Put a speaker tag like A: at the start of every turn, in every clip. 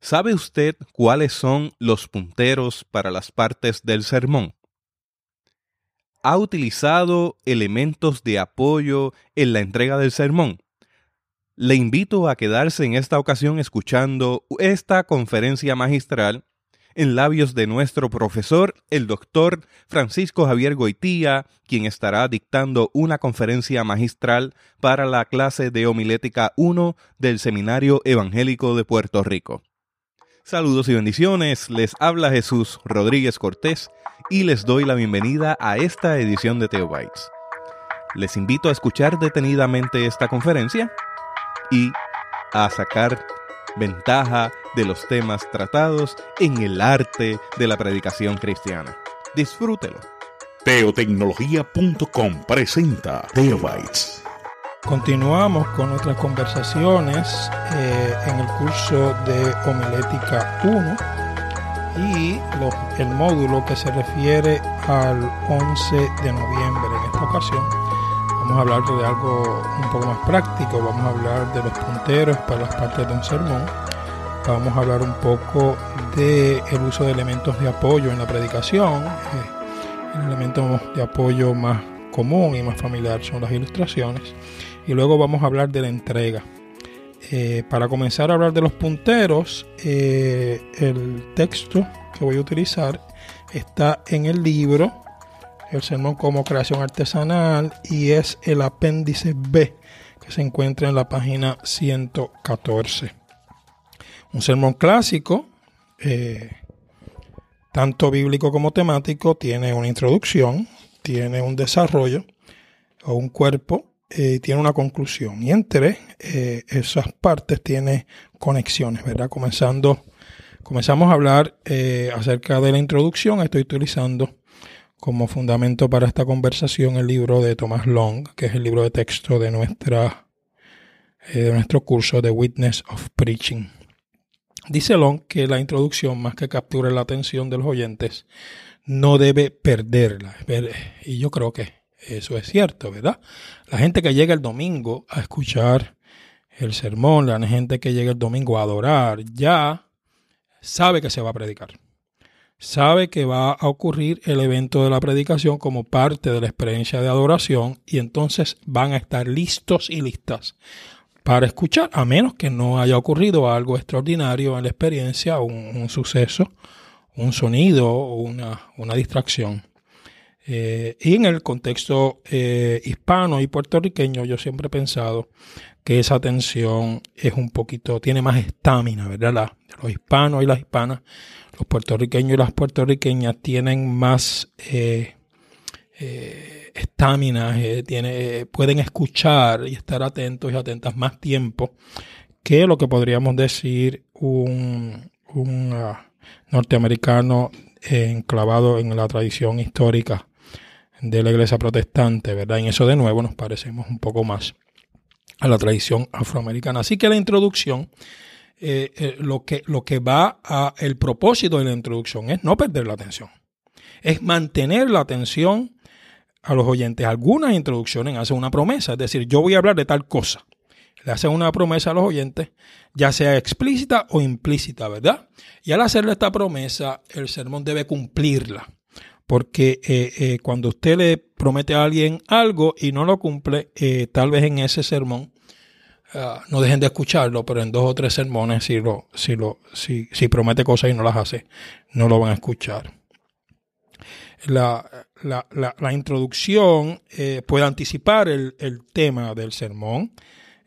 A: ¿Sabe usted cuáles son los punteros para las partes del sermón? ¿Ha utilizado elementos de apoyo en la entrega del sermón? Le invito a quedarse en esta ocasión escuchando esta conferencia magistral en labios de nuestro profesor, el doctor Francisco Javier Goitía, quien estará dictando una conferencia magistral para la clase de homilética 1 del Seminario Evangélico de Puerto Rico. Saludos y bendiciones, les habla Jesús Rodríguez Cortés y les doy la bienvenida a esta edición de Teobytes. Les invito a escuchar detenidamente esta conferencia y a sacar ventaja de los temas tratados en el arte de la predicación cristiana. Disfrútelo.
B: Teotecnología.com presenta Teobytes.
C: Continuamos con nuestras conversaciones eh, en el curso de homilética 1 y el módulo que se refiere al 11 de noviembre. En esta ocasión vamos a hablar de algo un poco más práctico, vamos a hablar de los punteros para las partes de un sermón, vamos a hablar un poco del el uso de elementos de apoyo en la predicación. Eh, el elemento de apoyo más común y más familiar son las ilustraciones y luego vamos a hablar de la entrega. Eh, para comenzar a hablar de los punteros, eh, el texto que voy a utilizar está en el libro El Sermón como Creación Artesanal y es el apéndice B que se encuentra en la página 114. Un sermón clásico, eh, tanto bíblico como temático, tiene una introducción, tiene un desarrollo o un cuerpo eh, tiene una conclusión y entre eh, esas partes tiene conexiones, ¿verdad? Comenzando, comenzamos a hablar eh, acerca de la introducción. Estoy utilizando como fundamento para esta conversación el libro de Thomas Long, que es el libro de texto de, nuestra, de nuestro curso de Witness of Preaching. Dice Long que la introducción, más que capture la atención de los oyentes, no debe perderla. Y yo creo que eso es cierto, ¿verdad? La gente que llega el domingo a escuchar el sermón, la gente que llega el domingo a adorar, ya sabe que se va a predicar. Sabe que va a ocurrir el evento de la predicación como parte de la experiencia de adoración y entonces van a estar listos y listas para escuchar, a menos que no haya ocurrido algo extraordinario en la experiencia, un, suceso, un sonido o una, una distracción. Eh, y en el contexto eh, hispano y puertorriqueño, yo siempre he pensado que esa atención es un poquito, tiene más estamina, ¿verdad? los hispanos y las hispanas, los puertorriqueños y las puertorriqueñas tienen más estamina, eh, pueden escuchar y estar atentos y atentas más tiempo que lo que podríamos decir un, un ah, norteamericano enclavado en la tradición histórica de la iglesia protestante, ¿verdad? En eso de nuevo nos parecemos un poco más a la tradición afroamericana. Así que la introducción, eh, eh, lo, que, lo que va a, el propósito de la introducción es no perder la atención, es mantener la atención a los oyentes. Algunas introducciones hacen una promesa, es decir, yo voy a hablar de tal cosa. Le hacen una promesa a los oyentes, ya sea explícita o implícita, ¿verdad? Y al hacerle esta promesa, el sermón debe cumplirla porque eh, eh, cuando usted le promete a alguien algo y no lo cumple, tal vez en ese sermón ah, no dejen de escucharlo, pero en dos o tres sermones, si, lo, si, lo, si, si promete cosas y no las hace, no lo van a escuchar. La, la, la, introducción puede anticipar el, el, tema del sermón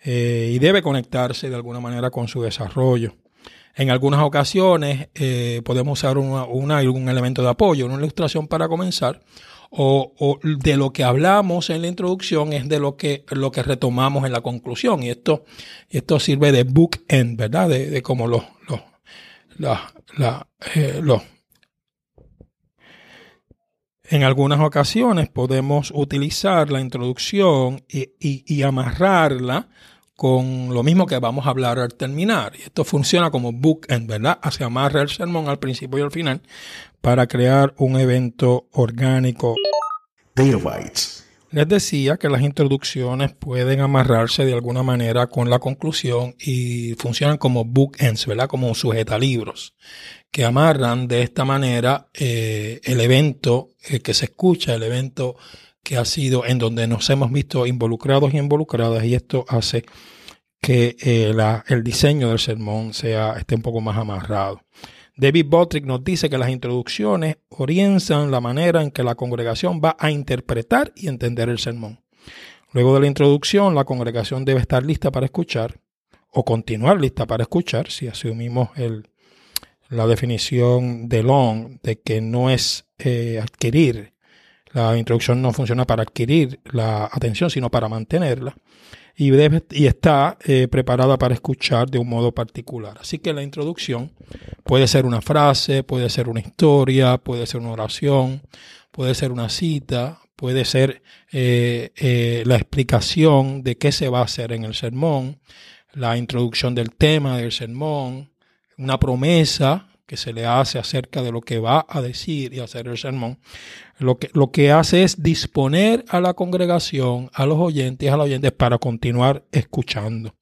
C: y debe conectarse de alguna manera con su desarrollo. En algunas ocasiones eh, podemos usar una, algún elemento de apoyo, una ilustración para comenzar, o, de lo que hablamos en la introducción es de lo que, lo que retomamos en la conclusión. Y esto, esto sirve de bookend, ¿verdad? De, de como los, los, la, eh, los en algunas ocasiones podemos utilizar la introducción y, y amarrarla con lo mismo que vamos a hablar al terminar. Y esto funciona como bookend, ¿verdad? Se amarra el sermón al principio y al final para crear un evento orgánico. Les decía que las introducciones pueden amarrarse de alguna manera con la conclusión y funcionan como bookends, ¿verdad? Como sujetalibros, que amarran de esta manera eh, el evento eh, que se escucha, el evento que ha sido en donde nos hemos visto involucrados y involucradas y esto hace que eh, el diseño del sermón sea, esté un poco más amarrado. David Bottrick nos dice que las introducciones orientan la manera en que la congregación va a interpretar y entender el sermón. Luego de la introducción, la congregación debe estar lista para escuchar o continuar lista para escuchar, si asumimos la definición de Long de que no es eh, adquirir, la introducción no funciona para adquirir la atención, sino para mantenerla y, y está eh, preparada para escuchar de un modo particular. Así que la introducción puede ser una frase, puede ser una historia, puede ser una oración, puede ser una cita, puede ser eh, eh, la explicación de qué se va a hacer en el sermón, la introducción del tema del sermón, una promesa que se le hace acerca de lo que va a decir y hacer el sermón, lo que, lo que hace es disponer a la congregación, a los oyentes, a los oyentes para continuar escuchando.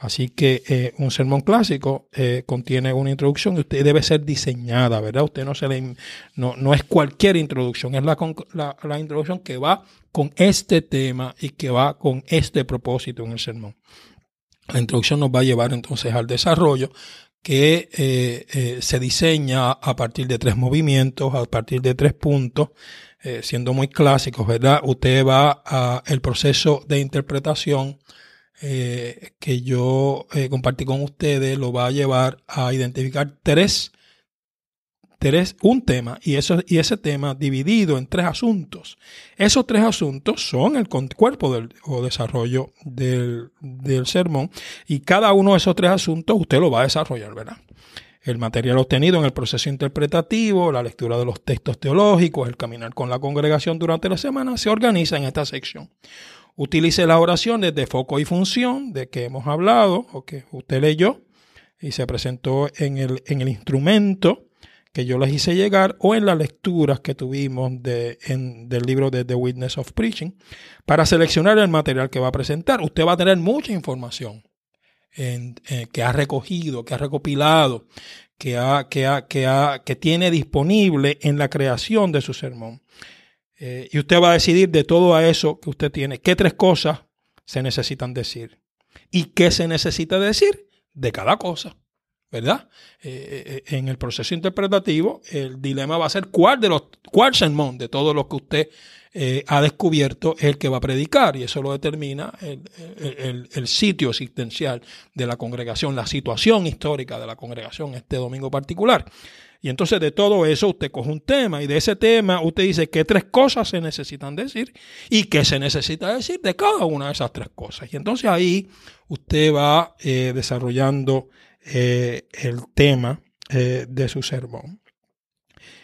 C: Así que eh, un sermón clásico eh, contiene una introducción y usted debe ser diseñada, ¿verdad? Usted no se le, no, no es cualquier introducción, es la, la, la, introducción que va con este tema y que va con este propósito en el sermón. La introducción nos va a llevar entonces al desarrollo que eh, eh, se diseña a partir de tres movimientos, a partir de tres puntos, eh, siendo muy clásicos, ¿verdad? Usted va a el proceso de interpretación que yo compartí con ustedes, lo va a llevar a identificar tres un tema y, eso, y ese tema dividido en tres asuntos. Esos tres asuntos son el cuerpo del, o desarrollo del, del sermón y cada uno de esos tres asuntos usted lo va a desarrollar, ¿verdad? El material obtenido en el proceso interpretativo, la lectura de los textos teológicos, el caminar con la congregación durante la semana, se organiza en esta sección. Utilice las oraciones de foco y función de que hemos hablado o que usted leyó y se presentó en el, en el instrumento que yo les hice llegar o en las lecturas que tuvimos de, en, del libro de The Witness of Preaching para seleccionar el material que va a presentar. Usted va a tener mucha información eh, que ha recogido, que ha recopilado, que, ha, que, ha, que, ha, que tiene disponible en la creación de su sermón. Eh, y usted va a decidir de todo eso que usted tiene, qué tres cosas se necesitan decir y qué se necesita decir de cada cosa. ¿Verdad? Eh, eh, eh, en el proceso interpretativo, el dilema va a ser cuál de los, cuál sermón de todos los que usted ha descubierto es el que va a predicar, y eso lo determina el, el, sitio existencial de la congregación, la situación histórica de la congregación este domingo particular. Y entonces de todo eso usted coge un tema y de ese tema usted dice qué tres cosas se necesitan decir y qué se necesita decir de cada una de esas tres cosas. Y entonces ahí usted va desarrollando eh, el tema eh, de su sermón.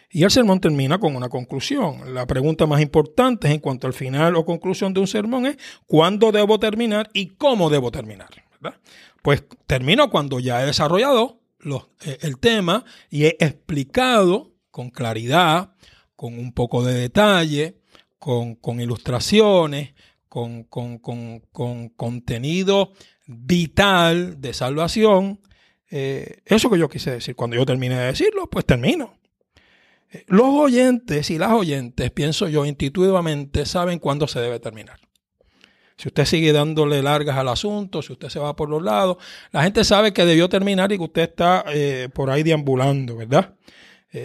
C: Y el sermón termina con una conclusión. La pregunta más importante en cuanto al final o conclusión de un sermón es ¿cuándo debo terminar y cómo debo terminar? Pues termino cuando ya he desarrollado eh, el tema y he explicado con claridad, con un poco de detalle, con, ilustraciones, con, con, con contenido vital de salvación eh, eso que yo quise decir. Cuando yo termine de decirlo, pues termino. Eh, los oyentes y las oyentes, pienso yo, intuitivamente saben cuándo se debe terminar. Si usted sigue dándole largas al asunto, si usted se va por los lados, la gente sabe que debió terminar y que usted está eh, por ahí deambulando, ¿verdad?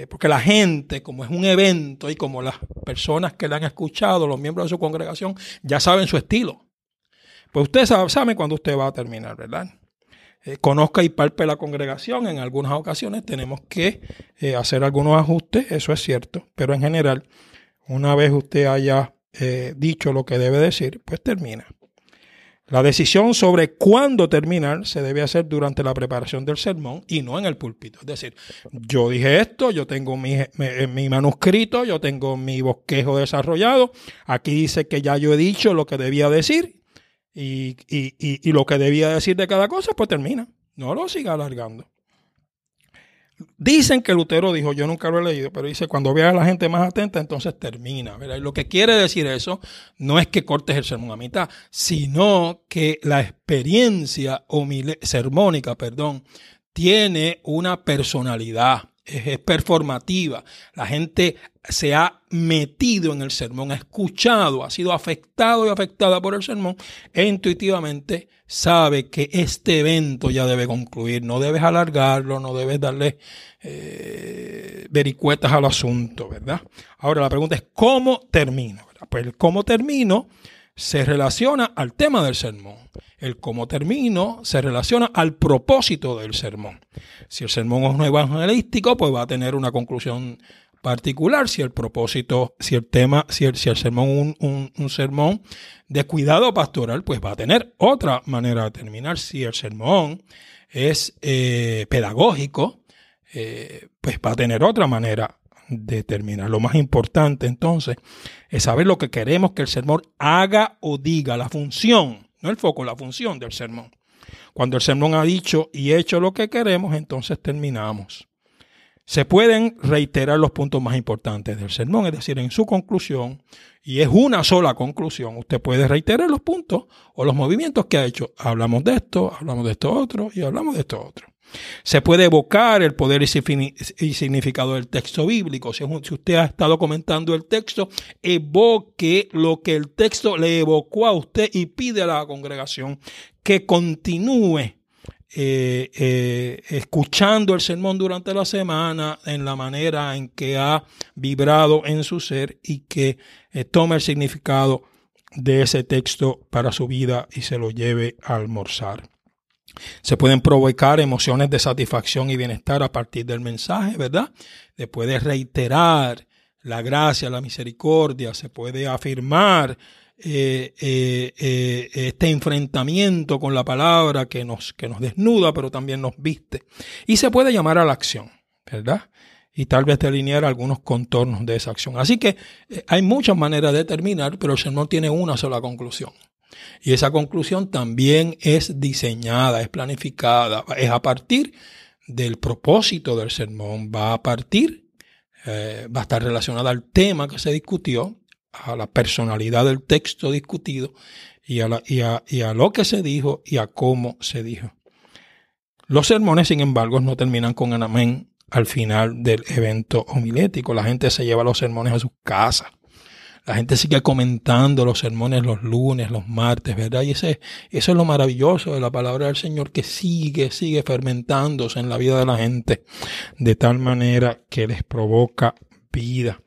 C: porque la gente, como es un evento y como las personas que le han escuchado, los miembros de su congregación, ya saben su estilo. Pues usted sabe, sabe cuándo usted va a terminar, ¿verdad? Eh, conozca y palpe la congregación. En algunas ocasiones tenemos que eh, hacer algunos ajustes, eso es cierto, pero en general, una vez usted haya eh, dicho lo que debe decir, pues termina. La decisión sobre cuándo terminar se debe hacer durante la preparación del sermón y no en el púlpito. Es decir, yo dije esto, yo tengo mi, mi, manuscrito, yo tengo mi bosquejo desarrollado, aquí dice que ya yo he dicho lo que debía decir y, y, y, lo que debía decir de cada cosa, pues termina. No lo siga alargando. Dicen que Lutero dijo, yo nunca lo he leído, pero dice, cuando veas a la gente más atenta, entonces termina. Y lo que quiere decir eso no es que cortes el sermón a mitad, sino que la experiencia sermónica, perdón, tiene una personalidad es, performativa. La gente se ha metido en el sermón, ha escuchado, ha sido afectado y afectada por el sermón e intuitivamente sabe que este evento ya debe concluir. No debes alargarlo, no debes darle eh, vericuetas al asunto, ¿verdad? Ahora la pregunta es, ¿cómo termino? Pues el cómo termino se relaciona al tema del sermón. El cómo termino se relaciona al propósito del sermón. Si el sermón es un evangelístico, pues va a tener una conclusión particular. Si el propósito, si el tema, si el, si el sermón un, un, sermón de cuidado pastoral, pues va a tener otra manera de terminar. Si el sermón es eh, pedagógico, eh, pues va a tener otra manera de terminar. Lo más importante entonces es saber lo que queremos que el sermón haga o diga, la función no el foco, la función del sermón. Cuando el sermón ha dicho y hecho lo que queremos, entonces terminamos. Se pueden reiterar los puntos más importantes del sermón, es decir, en su conclusión, y es una sola conclusión, usted puede reiterar los puntos o los movimientos que ha hecho. Hablamos de esto, hablamos de esto otro y hablamos de esto otro. Se puede evocar el poder y significado del texto bíblico. Si usted ha estado comentando el texto, evoque lo que el texto le evocó a usted y pide a la congregación que continúe eh, eh, escuchando el sermón durante la semana en la manera en que ha vibrado en su ser y que eh, tome el significado de ese texto para su vida y se lo lleve a almorzar. Se pueden provocar emociones de satisfacción y bienestar a partir del mensaje, ¿verdad? Se puede reiterar la gracia, la misericordia, se puede afirmar eh, eh, eh, este enfrentamiento con la palabra que nos, que nos desnuda, pero también nos viste. Y se puede llamar a la acción, ¿verdad? Y tal vez delinear algunos contornos de esa acción. Así que hay muchas maneras de terminar, pero el sermón tiene una sola conclusión. Y esa conclusión también es diseñada, es planificada, es a partir del propósito del sermón, va a partir, eh, va a estar relacionada al tema que se discutió, a la personalidad del texto discutido y a, lo que se dijo y a cómo se dijo. Los sermones, sin embargo, no terminan con un amén al final del evento homilético. La gente se lleva los sermones a sus casas la gente sigue comentando los sermones los lunes, los martes, ¿verdad? Y ese, eso es lo maravilloso de la palabra del Señor, que sigue, sigue fermentándose en la vida de la gente, de tal manera que les provoca vida.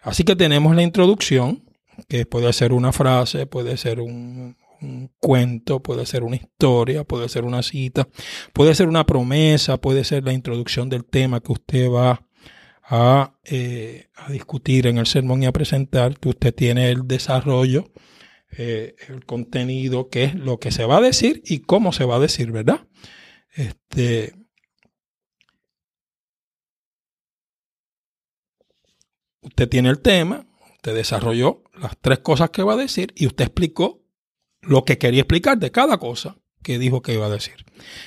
C: Así que tenemos la introducción, que puede ser una frase, puede ser un, un cuento, puede ser una historia, puede ser una cita, puede ser una promesa, puede ser la introducción del tema que usted va eh, a, discutir en el sermón y a presentar, que usted tiene el desarrollo, eh, el contenido, que es lo que se va a decir y cómo se va a decir, ¿verdad? Este, usted tiene el tema, usted desarrolló las tres cosas que va a decir y usted explicó lo que quería explicar de cada cosa que dijo que iba a decir.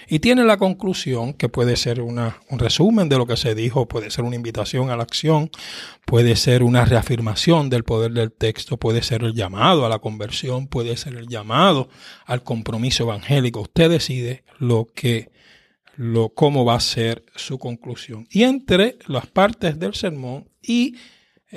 C: Y tiene la conclusión, que puede ser una, un resumen de lo que se dijo, puede ser una invitación a la acción, puede ser una reafirmación del poder del texto, puede ser el llamado a la conversión, puede ser el llamado al compromiso evangélico. Usted decide lo que, lo, cómo va a ser su conclusión. Y entre las partes del sermón y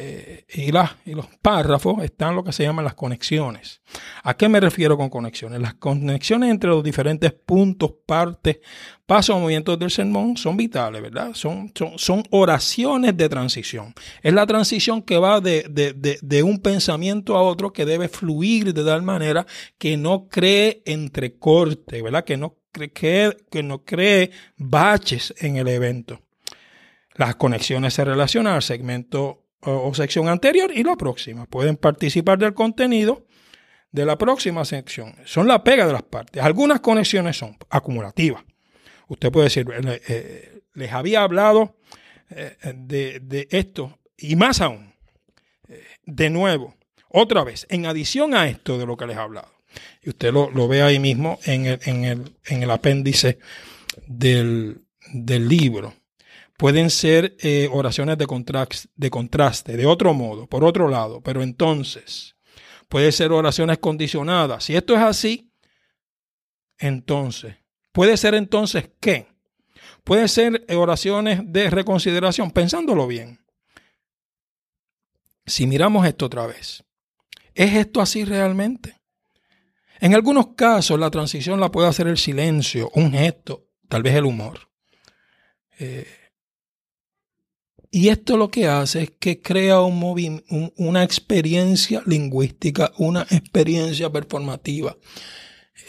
C: eh, y, y, los párrafos están lo que se llaman las conexiones. ¿A qué me refiero con conexiones? Las conexiones entre los diferentes puntos, partes, pasos o movimientos del sermón son vitales, ¿verdad? Son, son, oraciones de transición. Es la transición que va de, de, un pensamiento a otro que debe fluir de tal manera que no cree entrecorte, ¿verdad? Que no, que, que no cree baches en el evento. Las conexiones se relacionan al segmento o, sección anterior y la próxima. Pueden participar del contenido de la próxima sección. Son la pega de las partes. Algunas conexiones son acumulativas. Usted puede decir, eh, eh, les había hablado eh, de, esto y más aún. de nuevo, otra vez, en adición a esto de lo que les he hablado. Y usted lo, ve ahí mismo en el, en el, en el apéndice del, del libro Pueden ser eh, oraciones de, contraste, de otro modo, por otro lado. Pero entonces, puede ser oraciones condicionadas. Si esto es así, entonces, puede ser entonces qué? Puede ser oraciones de reconsideración, pensándolo bien. Si miramos esto otra vez, ¿es esto así realmente? En algunos casos la transición la puede hacer el silencio, un gesto, tal vez el humor. Eh, y esto lo que hace es que crea un una experiencia lingüística, una experiencia performativa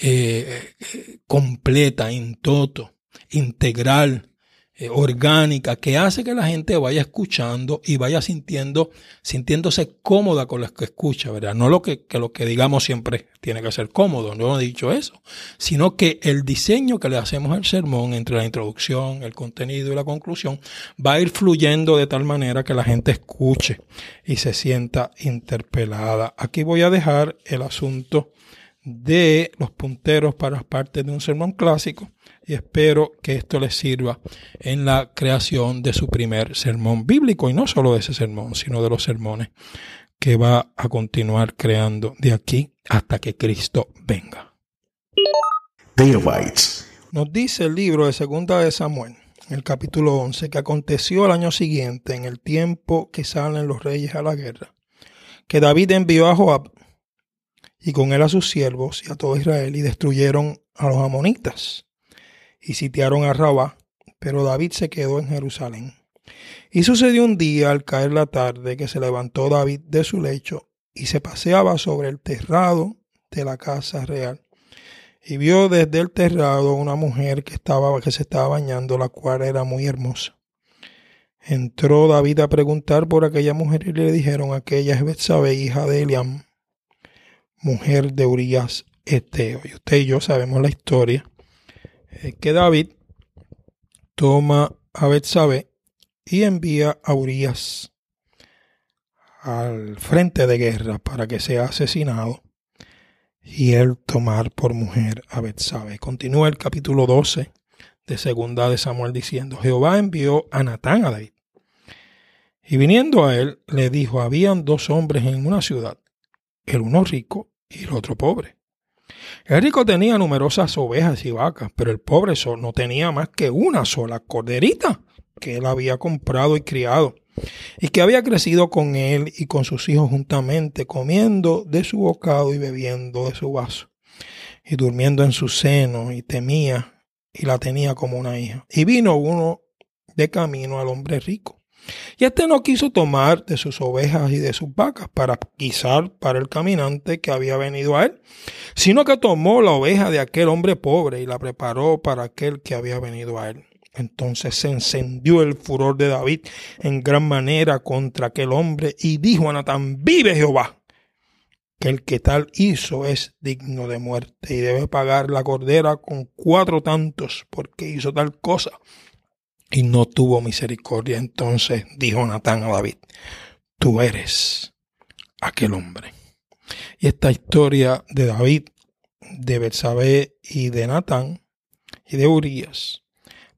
C: eh, eh, completa, in toto, integral, eh, orgánica que hace que la gente vaya escuchando y vaya sintiendo, sintiéndose cómoda con lo que escucha, ¿verdad? No lo que, que lo que digamos siempre tiene que ser cómodo, no he dicho eso, sino que el diseño que le hacemos al sermón entre la introducción, el contenido y la conclusión va a ir fluyendo de tal manera que la gente escuche y se sienta interpelada. Aquí voy a dejar el asunto de los punteros para las partes de un sermón clásico y espero que esto les sirva en la creación de su primer sermón bíblico y no solo de ese sermón, sino de los sermones que va a continuar creando de aquí hasta que Cristo venga. Nos dice el libro de Segunda de Samuel, en el capítulo 11, que aconteció el año siguiente, en el tiempo que salen los reyes a la guerra, que David envió a Joab y con él a sus siervos y a todo Israel y destruyeron a los amonitas y sitiaron a Rabá, pero David se quedó en Jerusalén. Y sucedió un día al caer la tarde que se levantó David de su lecho y se paseaba sobre el terrado de la casa real. Y vio desde el terrado una mujer que, estaba, que se estaba bañando, la cual era muy hermosa. Entró David a preguntar por aquella mujer y le dijeron, aquella es Betsabe, hija de Eliam, mujer de Urias Eteo. Y usted y yo sabemos la historia eh, que David toma a Betsabe y envía a Urias al frente de guerra para que sea asesinado y él tomar por mujer a Betsabe. Continúa el capítulo 12 de segunda de Samuel diciendo, Jehová envió a Natán a David. Y viniendo a él, le dijo, habían dos hombres en una ciudad, el uno rico y el otro pobre. El rico tenía numerosas ovejas y vacas, pero el pobre no tenía más que una sola corderita que él había comprado y criado, y que había crecido con él y con sus hijos juntamente, comiendo de su bocado y bebiendo de su vaso, y durmiendo en su seno, y temía, y la tenía como una hija. Y vino uno de camino al hombre rico y este no quiso tomar de sus ovejas y de sus vacas para guisar para el caminante que había venido a él, sino que tomó la oveja de aquel hombre pobre y la preparó para aquel que había venido a él. Entonces se encendió el furor de David en gran manera contra aquel hombre y dijo a Natán, vive Jehová, que el que tal hizo es digno de muerte y debe pagar la cordera con cuatro tantos porque hizo tal cosa y no tuvo misericordia. Entonces dijo Natán a David, tú eres aquel hombre. Y esta historia de David, de Betsabé y de Natán y de Urias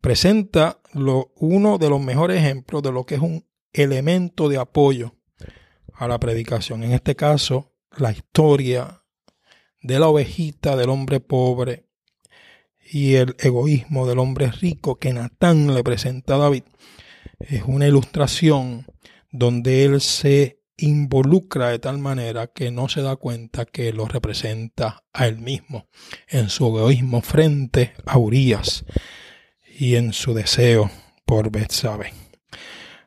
C: presenta uno de los mejores ejemplos de lo que es un elemento de apoyo a la predicación. En este caso, la historia de la ovejita del hombre pobre y el egoísmo del hombre rico que Natán le presenta a David es una ilustración donde él se involucra de tal manera que no se da cuenta que lo representa a él mismo en su egoísmo frente a Urias y en su deseo por Betsabe.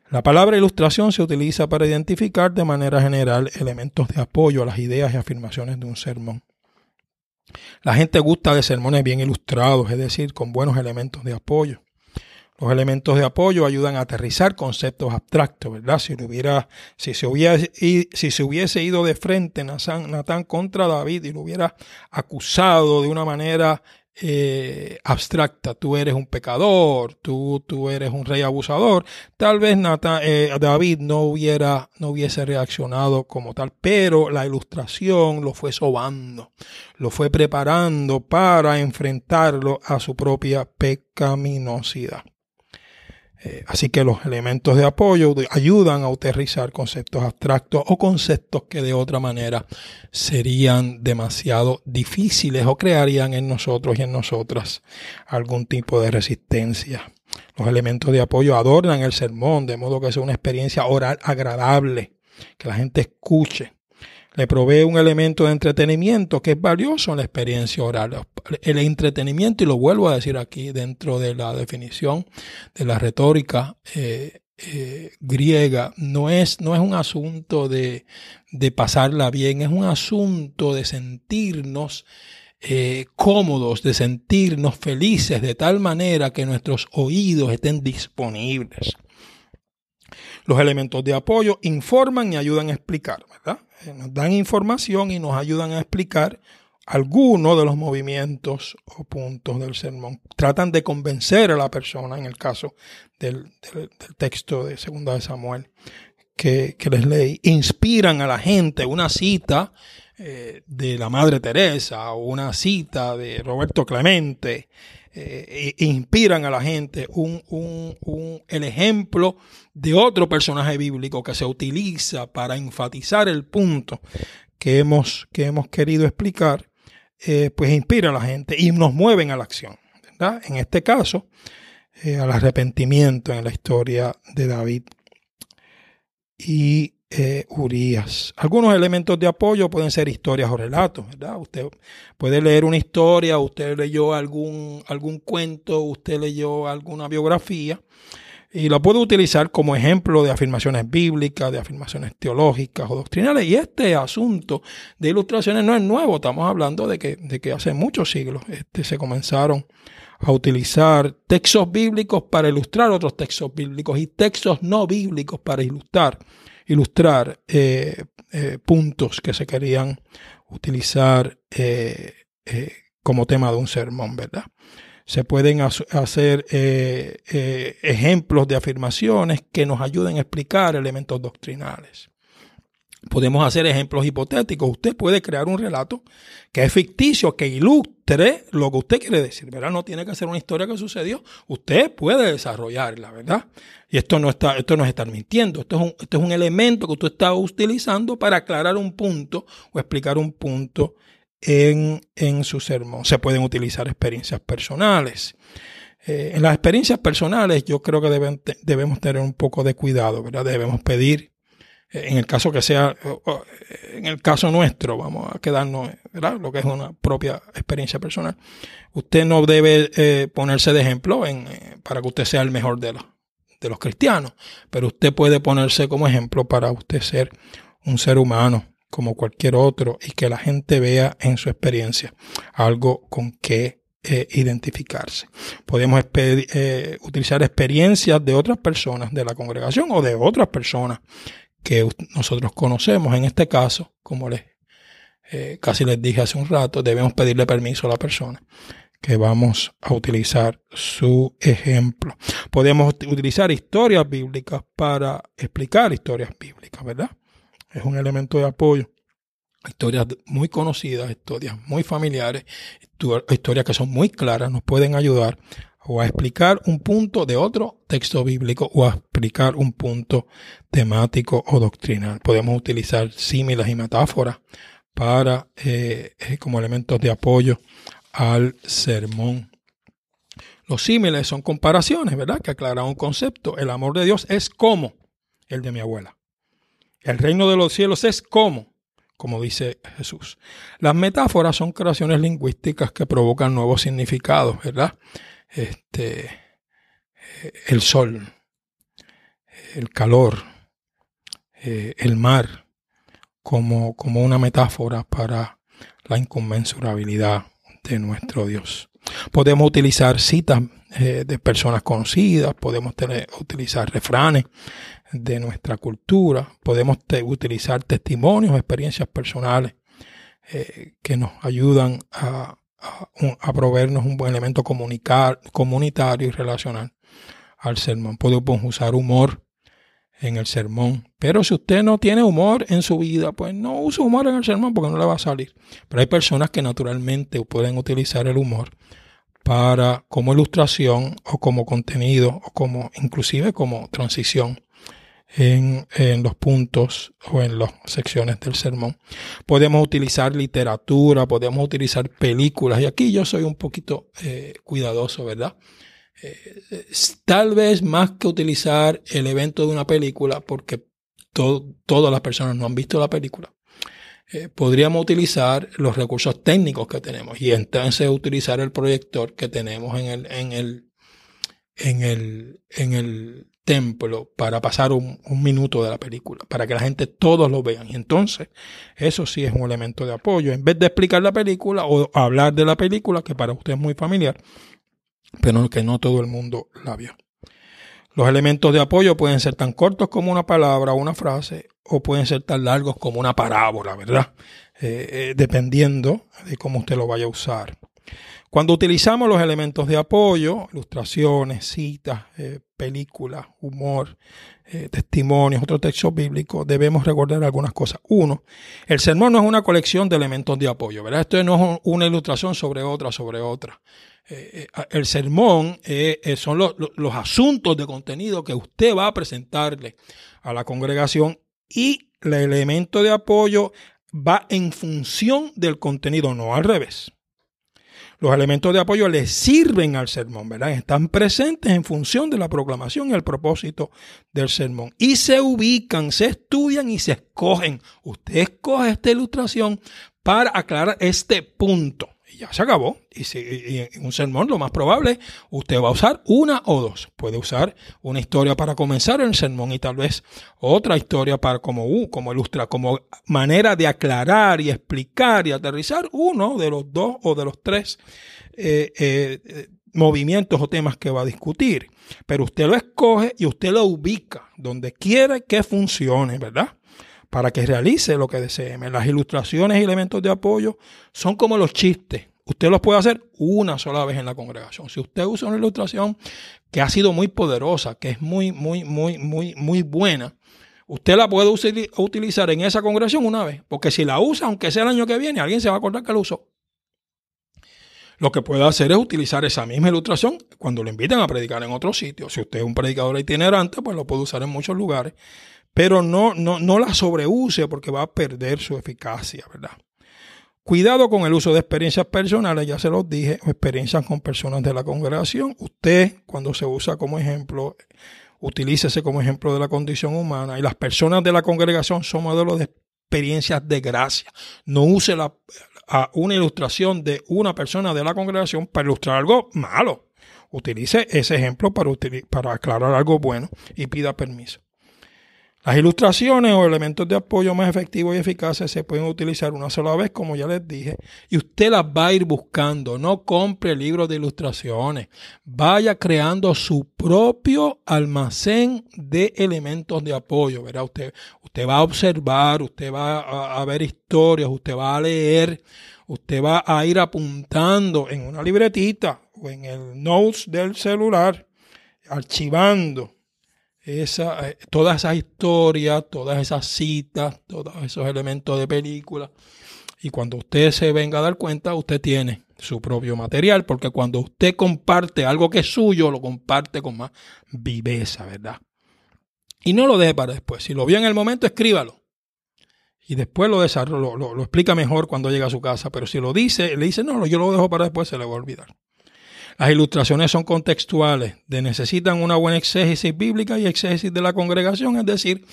C: La palabra ilustración se utiliza para identificar de manera general elementos de apoyo a las ideas y afirmaciones de un sermón. La gente gusta de sermones bien ilustrados, es decir, con buenos elementos de apoyo. Los elementos de apoyo ayudan a aterrizar conceptos abstractos, ¿verdad? Si, hubiera, si, se, hubiese, si se hubiese ido de frente Natán contra David y lo hubiera acusado de una manera eh, abstracta, tú eres un pecador, tú, tú eres un rey abusador, tal vez eh, David no, hubiera, no hubiese reaccionado como tal, pero la ilustración lo fue sobando, lo fue preparando para enfrentarlo a su propia pecaminosidad. Eh, así que los elementos de apoyo ayudan a aterrizar conceptos abstractos o conceptos que de otra manera serían demasiado difíciles o crearían en nosotros y en nosotras algún tipo de resistencia. Los elementos de apoyo adornan el sermón de modo que sea una experiencia oral agradable, que la gente escuche le provee un elemento de entretenimiento que es valioso en la experiencia oral. El entretenimiento, y lo vuelvo a decir aquí dentro de la definición de la retórica eh, eh, griega, no es, no es un asunto de, de, pasarla bien, es un asunto de sentirnos eh, cómodos, de sentirnos felices, de tal manera que nuestros oídos estén disponibles. Los elementos de apoyo informan y ayudan a explicar, ¿verdad? Eh, nos dan información y nos ayudan a explicar algunos de los movimientos o puntos del sermón. Tratan de convencer a la persona, en el caso del, texto de Segunda de Samuel que, les leí, inspiran a la gente una cita eh, de la Madre Teresa o una cita de Roberto Clemente, eh, inspiran a la gente un, el ejemplo de otro personaje bíblico que se utiliza para enfatizar el punto que hemos, que hemos querido explicar, eh, pues inspira a la gente y nos mueven a la acción. En este caso, eh, al arrepentimiento en la historia de David y eh. Algunos elementos de apoyo pueden ser historias o relatos, ¿verdad? Usted puede leer una historia, usted leyó algún, algún cuento, usted leyó alguna biografía y lo puede utilizar como ejemplo de afirmaciones bíblicas, de afirmaciones teológicas o doctrinales. Y este asunto de ilustraciones no es nuevo, estamos hablando de que, de que hace muchos siglos este, se comenzaron a utilizar textos bíblicos para ilustrar otros textos bíblicos y textos no bíblicos para ilustrar ilustrar eh, eh, puntos que se querían utilizar eh, como tema de un sermón, ¿verdad? Se pueden hacer ejemplos de afirmaciones que nos ayuden a explicar elementos doctrinales. Podemos hacer ejemplos hipotéticos. Usted puede crear un relato que es ficticio, que ilustre lo que usted quiere decir, ¿verdad? No tiene que ser una historia que sucedió. Usted puede desarrollarla, ¿verdad? Y esto no, está, esto no es estar mintiendo. Esto es, un, esto es un elemento que usted está utilizando para aclarar un punto o explicar un punto en, en su sermón. Se pueden utilizar experiencias personales. Eh, en las experiencias personales yo creo que debemos tener un poco de cuidado, ¿verdad? Debemos pedir en el caso que sea, en el caso nuestro, vamos a quedarnos, ¿verdad? Lo que es una propia experiencia personal. Usted no debe eh, ponerse de ejemplo en, eh, para que usted sea el mejor de los, de los cristianos, pero usted puede ponerse como ejemplo para usted ser un ser humano como cualquier otro y que la gente vea en su experiencia algo con que eh, identificarse. Podemos utilizar experiencias de otras personas de la congregación o de otras personas que nosotros conocemos. En este caso, como les eh, casi les dije hace un rato, debemos pedirle permiso a la persona que vamos a utilizar su ejemplo. Podemos utilizar historias bíblicas para explicar historias bíblicas, ¿verdad? Es un elemento de apoyo. Historias muy conocidas, historias muy familiares, historias que son muy claras, nos pueden ayudar o a explicar un punto de otro texto bíblico o a explicar un punto temático o doctrinal. Podemos utilizar símiles y metáforas para eh, eh, como elementos de apoyo al sermón. Los símiles son comparaciones, ¿verdad? Que aclaran un concepto. El amor de Dios es como el de mi abuela. El reino de los cielos es como, como dice Jesús. Las metáforas son creaciones lingüísticas que provocan nuevos significados, ¿verdad? Este, el sol, el calor, eh, el mar, como, como una metáfora para la inconmensurabilidad de nuestro Dios. Podemos utilizar citas eh, de personas conocidas, podemos utilizar refranes de nuestra cultura, podemos utilizar testimonios, experiencias personales eh, que nos ayudan a, a, proveernos un buen elemento comunicar, comunitario y relacional al sermón. Podemos usar humor en el sermón. Pero si usted no tiene humor en su vida, pues no use humor en el sermón porque no le va a salir. Pero hay personas que naturalmente pueden utilizar el humor para como ilustración o como contenido o como inclusive como transición en, en, los puntos o en las secciones del sermón. Podemos utilizar literatura, podemos utilizar películas y aquí yo soy un poquito eh, cuidadoso, ¿verdad? Eh, tal vez más que utilizar el evento de una película, porque todas las personas no han visto la película, eh, podríamos utilizar los recursos técnicos que tenemos y entonces utilizar el proyector que tenemos en el, en el, en el, en el templo para pasar un, un, minuto de la película, para que la gente todos lo vean. Y entonces, eso sí es un elemento de apoyo. En vez de explicar la película o hablar de la película, que para usted es muy familiar, pero que no todo el mundo la vio. Los elementos de apoyo pueden ser tan cortos como una palabra o una frase, o pueden ser tan largos como una parábola, ¿verdad? Eh, eh, dependiendo de cómo usted lo vaya a usar. Cuando utilizamos los elementos de apoyo, ilustraciones, citas, eh, películas, humor, eh, testimonios, otros textos bíblicos, debemos recordar algunas cosas. Uno, el sermón no es una colección de elementos de apoyo, ¿verdad? Esto no es una ilustración sobre otra, sobre otra. Eh, el sermón son los asuntos de contenido que usted va a presentarle a la congregación y el elemento de apoyo va en función del contenido, no al revés. Los elementos de apoyo le sirven al sermón, ¿verdad? Están presentes en función de la proclamación y el propósito del sermón. Y se ubican, se estudian y se escogen. Usted escoge esta ilustración para aclarar este punto ya se acabó. Y, si, en un sermón lo más probable, usted va a usar una o dos. Puede usar una historia para comenzar el sermón y tal vez otra historia para como, uh, como ilustra, como manera de aclarar y explicar y aterrizar uno de los dos o de los tres eh, eh, movimientos o temas que va a discutir. Pero usted lo escoge y usted lo ubica donde quiere que funcione, ¿verdad? Para que realice lo que desee. Las ilustraciones y elementos de apoyo son como los chistes. Usted los puede hacer una sola vez en la congregación. Si usted usa una ilustración que ha sido muy poderosa, que es muy, muy, muy, muy, muy buena, usted la puede utilizar en esa congregación una vez. Porque si la usa, aunque sea el año que viene, alguien se va a acordar que la usó. Lo que puede hacer es utilizar esa misma ilustración cuando lo inviten a predicar en otro sitio. Si usted es un predicador itinerante, pues lo puede usar en muchos lugares pero no, no, no la sobreuse porque va a perder su eficacia, ¿verdad? Cuidado con el uso de experiencias personales, ya se los dije, experiencias con personas de la congregación. Usted, cuando se usa como ejemplo, utilícese como ejemplo de la condición humana y las personas de la congregación son modelos de experiencias de gracia. No use la, una ilustración de una persona de la congregación para ilustrar algo malo. Utilice ese ejemplo para, para aclarar algo bueno y pida permiso. Las ilustraciones o elementos de apoyo más efectivos y eficaces se pueden utilizar una sola vez, como ya les dije, y usted las va a ir buscando. No compre libros de ilustraciones. Vaya creando su propio almacén de elementos de apoyo. ¿verdad? Usted, usted va a observar, usted va a, a ver historias, usted va a leer, usted va a ir apuntando en una libretita o en el notes del celular, archivando esa, eh, todas esas historias, todas esas citas, todos esos elementos de película. Y cuando usted se venga a dar cuenta, usted tiene su propio material, porque cuando usted comparte algo que es suyo, lo comparte con más viveza, ¿verdad? Y no lo deje para después. Si lo vio en el momento, escríbalo. Y después lo, lo, lo, lo explica mejor cuando llega a su casa. Pero si lo dice, le dice, no, yo lo dejo para después, se le va a olvidar. Las ilustraciones son contextuales, necesitan una buena exégesis bíblica y exégesis de la congregación, es decir,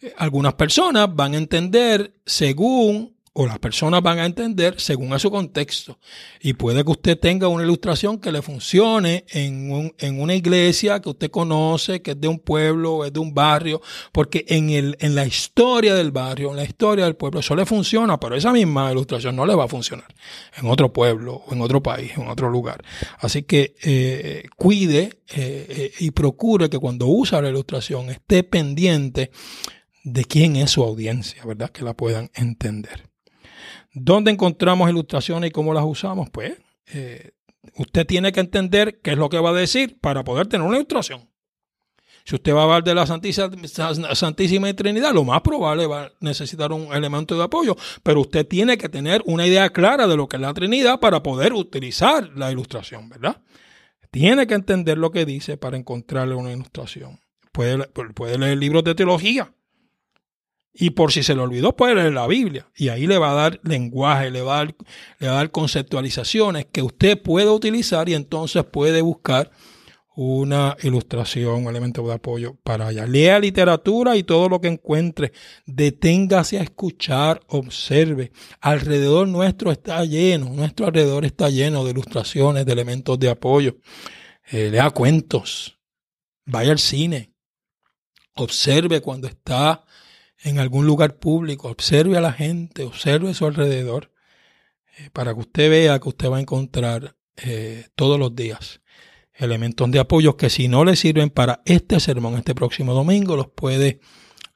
C: eh, algunas personas van a entender según o las personas van a entender según a su contexto. Y puede que usted tenga una ilustración que le funcione en, en una iglesia que usted conoce, que es de un pueblo es de un barrio, porque en, el, en la historia del barrio, en la historia del pueblo, eso le funciona, pero esa misma ilustración no le va a funcionar en otro pueblo o en otro país, en otro lugar. Así que eh, cuide eh, eh, y procure que cuando usa la ilustración esté pendiente de quién es su audiencia, ¿verdad? Que la puedan entender. ¿Dónde encontramos ilustraciones y cómo las usamos? Pues eh, usted tiene que entender qué es lo que va a decir para poder tener una ilustración. Si usted va a hablar de la Santísima, Santísima Trinidad, lo más probable va a necesitar un elemento de apoyo, pero usted tiene que tener una idea clara de lo que es la Trinidad para poder utilizar la ilustración, ¿verdad? Tiene que entender lo que dice para encontrarle una ilustración. Puede, puede leer libros de teología, y por si se le olvidó, puede leer la Biblia. Y ahí le va a dar lenguaje, le va a dar, le va a dar conceptualizaciones que usted puede utilizar y entonces puede buscar una ilustración, un elemento de apoyo para allá. Lea literatura y todo lo que encuentre. Deténgase a escuchar, observe. Alrededor nuestro está lleno, nuestro alrededor está lleno de ilustraciones, de elementos de apoyo. Eh, lea cuentos. Vaya al cine. Observe cuando está en algún lugar público, observe a la gente, observe a su alrededor, eh, para que usted vea que usted va a encontrar eh, todos los días elementos de apoyo que si no le sirven para este sermón, este próximo domingo, los puede,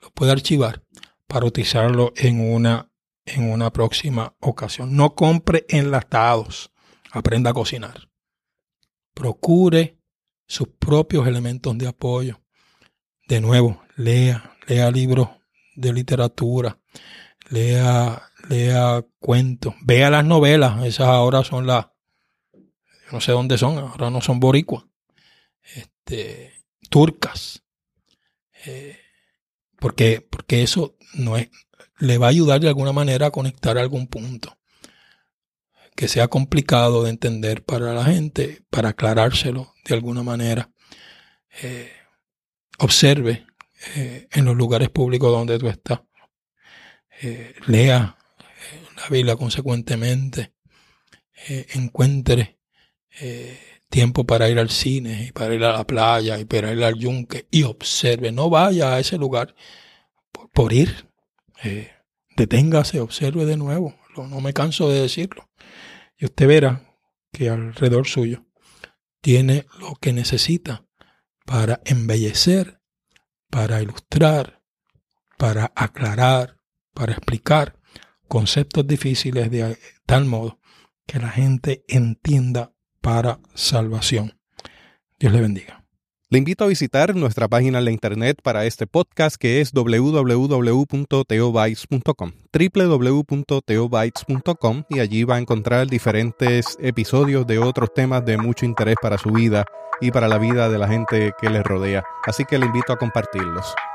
C: los puede archivar para utilizarlo en una, en una próxima ocasión. No compre enlatados, aprenda a cocinar. Procure sus propios elementos de apoyo. De nuevo, lea, lea libros de literatura, lea, lea cuentos, vea las novelas, esas ahora son las, no sé dónde son, ahora no son boricuas, este, turcas, eh, porque, porque eso no es, le va a ayudar de alguna manera a conectar algún punto que sea complicado de entender para la gente, para aclarárselo de alguna manera. Eh, observe eh, en los lugares públicos donde tú estás. Eh, lea eh, la Biblia consecuentemente. encuentre tiempo para ir al cine y para ir a la playa y para ir al yunque y observe. No vaya a ese lugar por, ir. deténgase, observe de nuevo. No me canso de decirlo. Y usted verá que alrededor suyo tiene lo que necesita para embellecer para ilustrar, para aclarar, para explicar conceptos difíciles de tal modo que la gente entienda para salvación. Dios le bendiga.
A: Le invito a visitar nuestra página en la internet para este podcast que es www.teobytes.com www.teobytes.com y allí va a encontrar diferentes episodios de otros temas de mucho interés para su vida y para la vida de la gente que les rodea. Así que le invito a compartirlos.